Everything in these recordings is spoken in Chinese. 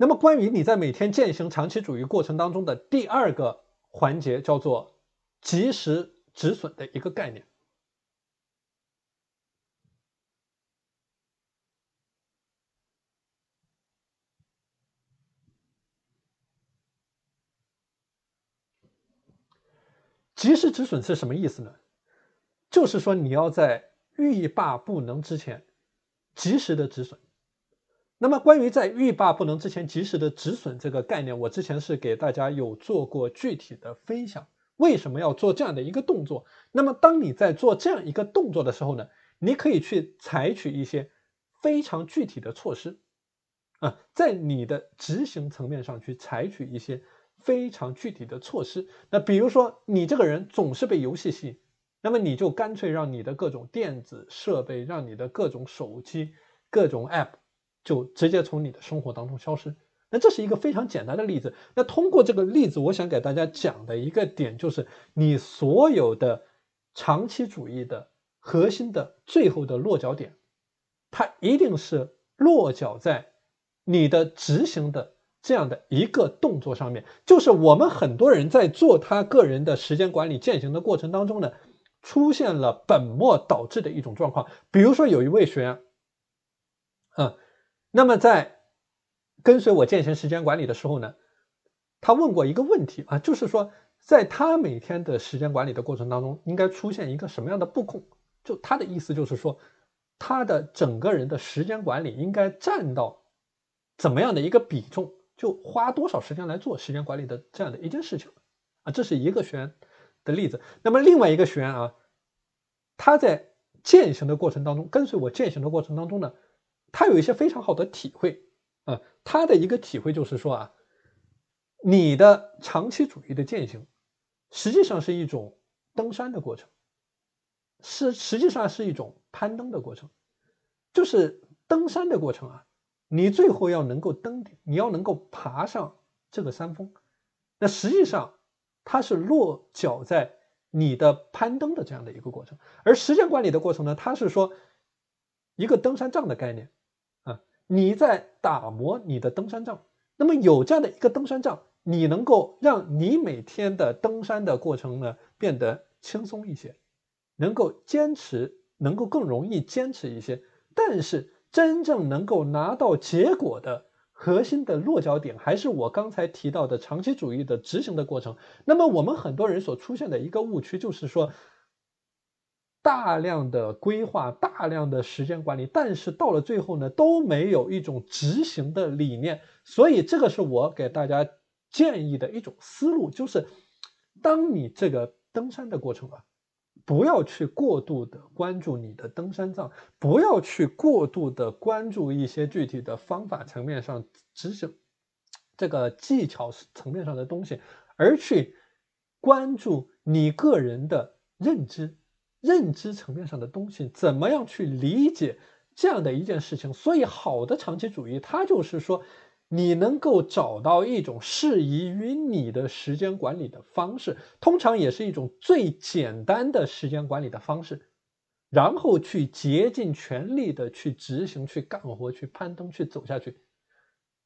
那么，关于你在每天践行长期主义过程当中的第二个环节，叫做及时止损的一个概念。及时止损是什么意思呢？就是说你要在欲罢不能之前及时的止损。那么，关于在欲罢不能之前及时的止损这个概念，我之前是给大家有做过具体的分享。为什么要做这样的一个动作？那么，当你在做这样一个动作的时候呢，你可以去采取一些非常具体的措施啊，在你的执行层面上去采取一些。非常具体的措施，那比如说你这个人总是被游戏吸引，那么你就干脆让你的各种电子设备，让你的各种手机、各种 App 就直接从你的生活当中消失。那这是一个非常简单的例子。那通过这个例子，我想给大家讲的一个点就是，你所有的长期主义的核心的最后的落脚点，它一定是落脚在你的执行的。这样的一个动作上面，就是我们很多人在做他个人的时间管理践行的过程当中呢，出现了本末倒置的一种状况。比如说，有一位学员，嗯，那么在跟随我践行时间管理的时候呢，他问过一个问题啊，就是说，在他每天的时间管理的过程当中，应该出现一个什么样的布控？就他的意思就是说，他的整个人的时间管理应该占到怎么样的一个比重？就花多少时间来做时间管理的这样的一件事情啊，这是一个学员的例子。那么另外一个学员啊，他在践行的过程当中，跟随我践行的过程当中呢，他有一些非常好的体会啊。他的一个体会就是说啊，你的长期主义的践行，实际上是一种登山的过程，是实际上是一种攀登的过程，就是登山的过程啊。你最后要能够登顶，你要能够爬上这个山峰，那实际上它是落脚在你的攀登的这样的一个过程。而时间管理的过程呢，它是说一个登山杖的概念，你在打磨你的登山杖。那么有这样的一个登山杖，你能够让你每天的登山的过程呢变得轻松一些，能够坚持，能够更容易坚持一些，但是。真正能够拿到结果的核心的落脚点，还是我刚才提到的长期主义的执行的过程。那么，我们很多人所出现的一个误区就是说，大量的规划、大量的时间管理，但是到了最后呢，都没有一种执行的理念。所以，这个是我给大家建议的一种思路，就是当你这个登山的过程啊。不要去过度的关注你的登山杖，不要去过度的关注一些具体的方法层面上知识，这个技巧层面上的东西，而去关注你个人的认知、认知层面上的东西，怎么样去理解这样的一件事情？所以，好的长期主义，它就是说。你能够找到一种适宜于你的时间管理的方式，通常也是一种最简单的时间管理的方式，然后去竭尽全力的去执行、去干活、去攀登、去走下去。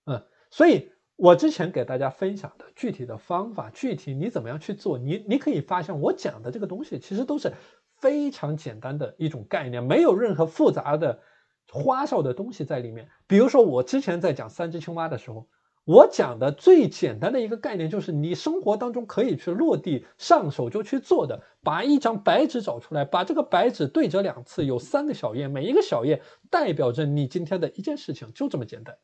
嗯，所以我之前给大家分享的具体的方法，具体你怎么样去做，你你可以发现我讲的这个东西其实都是非常简单的一种概念，没有任何复杂的。花哨的东西在里面，比如说我之前在讲三只青蛙的时候，我讲的最简单的一个概念就是你生活当中可以去落地上手就去做的，把一张白纸找出来，把这个白纸对折两次，有三个小页，每一个小页代表着你今天的一件事情，就这么简单。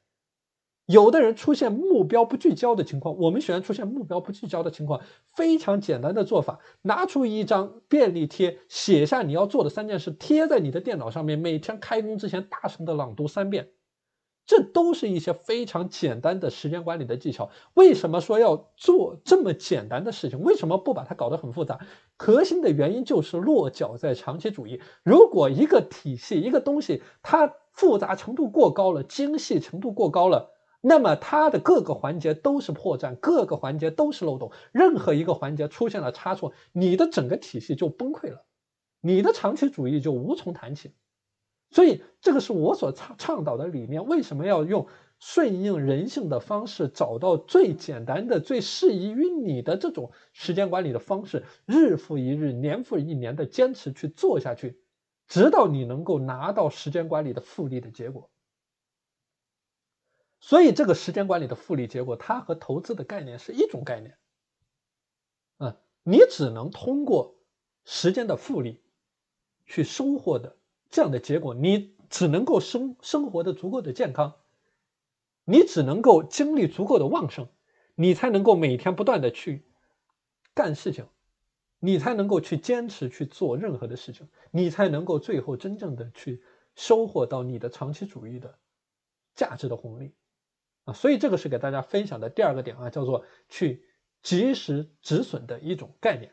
有的人出现目标不聚焦的情况，我们学员出现目标不聚焦的情况。非常简单的做法，拿出一张便利贴，写下你要做的三件事，贴在你的电脑上面，每天开工之前大声的朗读三遍。这都是一些非常简单的时间管理的技巧。为什么说要做这么简单的事情？为什么不把它搞得很复杂？核心的原因就是落脚在长期主义。如果一个体系、一个东西，它复杂程度过高了，精细程度过高了。那么它的各个环节都是破绽，各个环节都是漏洞，任何一个环节出现了差错，你的整个体系就崩溃了，你的长期主义就无从谈起。所以这个是我所倡倡导的理念。为什么要用顺应人性的方式，找到最简单的、最适宜于你的这种时间管理的方式，日复一日、年复一年的坚持去做下去，直到你能够拿到时间管理的复利的结果。所以，这个时间管理的复利结果，它和投资的概念是一种概念。啊，你只能通过时间的复利去收获的这样的结果，你只能够生生活的足够的健康，你只能够精力足够的旺盛，你才能够每天不断的去干事情，你才能够去坚持去做任何的事情，你才能够最后真正的去收获到你的长期主义的价值的红利。啊，所以这个是给大家分享的第二个点啊，叫做去及时止损的一种概念。